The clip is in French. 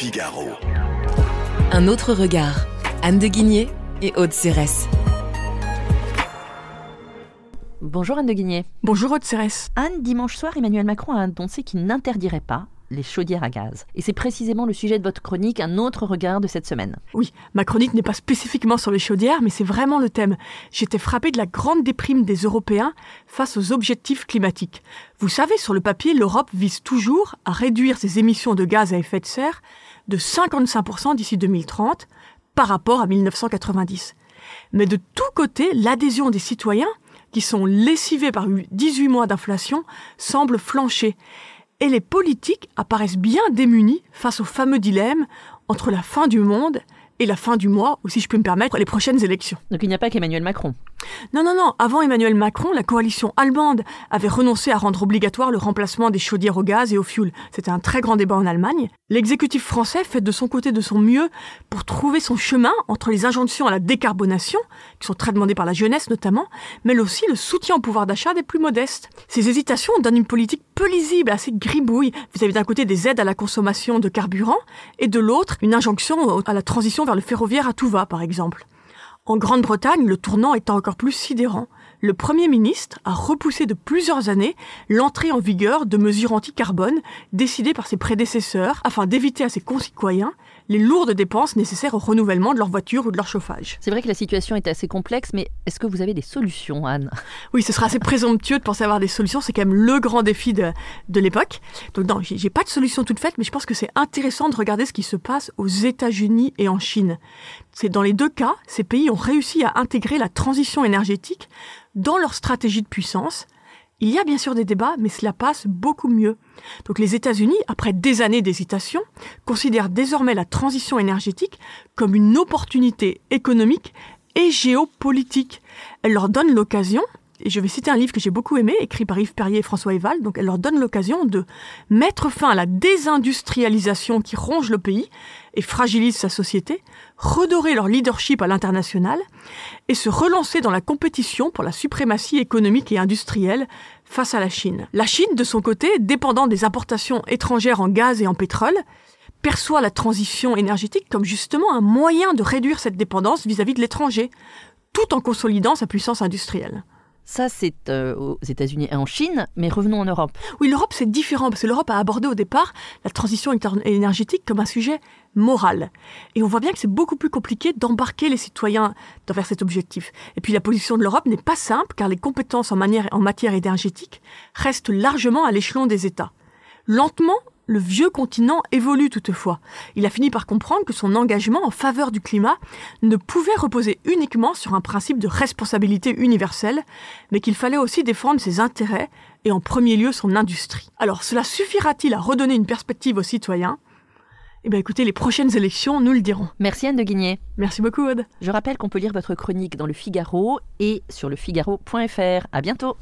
Figaro. Un autre regard. Anne de Guigné et Aude Cérès. Bonjour Anne de Guigné. Bonjour Aude Cérès. Anne, dimanche soir, Emmanuel Macron a annoncé qu'il n'interdirait pas les chaudières à gaz. Et c'est précisément le sujet de votre chronique, un autre regard de cette semaine. Oui, ma chronique n'est pas spécifiquement sur les chaudières, mais c'est vraiment le thème. J'étais frappée de la grande déprime des Européens face aux objectifs climatiques. Vous savez, sur le papier, l'Europe vise toujours à réduire ses émissions de gaz à effet de serre de 55% d'ici 2030 par rapport à 1990. Mais de tous côtés, l'adhésion des citoyens, qui sont lessivés par 18 mois d'inflation, semble flancher et les politiques apparaissent bien démunis face au fameux dilemme entre la fin du monde et la fin du mois, ou si je peux me permettre, les prochaines élections. Donc il n'y a pas qu'Emmanuel Macron. Non, non, non. Avant Emmanuel Macron, la coalition allemande avait renoncé à rendre obligatoire le remplacement des chaudières au gaz et au fioul. C'était un très grand débat en Allemagne. L'exécutif français fait de son côté de son mieux pour trouver son chemin entre les injonctions à la décarbonation, qui sont très demandées par la jeunesse notamment, mais aussi le soutien au pouvoir d'achat des plus modestes. Ces hésitations donnent une politique peu lisible, assez gribouille. Vous avez d'un côté des aides à la consommation de carburant et de l'autre une injonction à la transition vers le ferroviaire à tout va, par exemple. En Grande-Bretagne, le tournant est encore plus sidérant. Le Premier ministre a repoussé de plusieurs années l'entrée en vigueur de mesures anti-carbone décidées par ses prédécesseurs afin d'éviter à ses concitoyens les lourdes dépenses nécessaires au renouvellement de leur voiture ou de leur chauffage. C'est vrai que la situation est assez complexe, mais est-ce que vous avez des solutions, Anne? Oui, ce sera assez présomptueux de penser avoir des solutions. C'est quand même le grand défi de, de l'époque. Donc non, j'ai pas de solution toute faite, mais je pense que c'est intéressant de regarder ce qui se passe aux États-Unis et en Chine. C'est dans les deux cas, ces pays ont réussi à intégrer la transition énergétique dans leur stratégie de puissance il y a bien sûr des débats, mais cela passe beaucoup mieux. Donc les États-Unis, après des années d'hésitation, considèrent désormais la transition énergétique comme une opportunité économique et géopolitique. Elle leur donne l'occasion, et je vais citer un livre que j'ai beaucoup aimé, écrit par Yves Perrier et François Eval, donc elle leur donne l'occasion de mettre fin à la désindustrialisation qui ronge le pays et fragilise sa société, redorer leur leadership à l'international et se relancer dans la compétition pour la suprématie économique et industrielle face à la Chine. La Chine, de son côté, dépendant des importations étrangères en gaz et en pétrole, perçoit la transition énergétique comme justement un moyen de réduire cette dépendance vis-à-vis de l'étranger, tout en consolidant sa puissance industrielle. Ça, c'est euh, aux États-Unis et en Chine, mais revenons en Europe. Oui, l'Europe, c'est différent, parce que l'Europe a abordé au départ la transition énergétique comme un sujet moral. Et on voit bien que c'est beaucoup plus compliqué d'embarquer les citoyens vers cet objectif. Et puis la position de l'Europe n'est pas simple, car les compétences en, en matière énergétique restent largement à l'échelon des États. Lentement, le vieux continent évolue toutefois. Il a fini par comprendre que son engagement en faveur du climat ne pouvait reposer uniquement sur un principe de responsabilité universelle, mais qu'il fallait aussi défendre ses intérêts et en premier lieu son industrie. Alors cela suffira-t-il à redonner une perspective aux citoyens? Eh bien écoutez, les prochaines élections nous le diront. Merci Anne de Guigné. Merci beaucoup Aude. Je rappelle qu'on peut lire votre chronique dans le Figaro et sur lefigaro.fr. À bientôt.